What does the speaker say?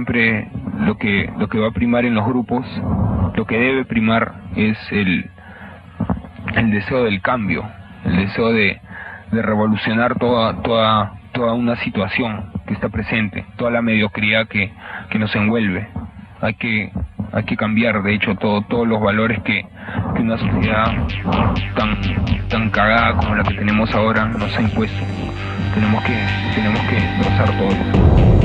siempre lo que lo que va a primar en los grupos, lo que debe primar es el el deseo del cambio, el deseo de, de revolucionar toda toda toda una situación que está presente, toda la mediocridad que, que nos envuelve. Hay que hay que cambiar de hecho todo, todos los valores que, que una sociedad tan tan cagada como la que tenemos ahora nos ha impuesto tenemos que tenemos que todo somos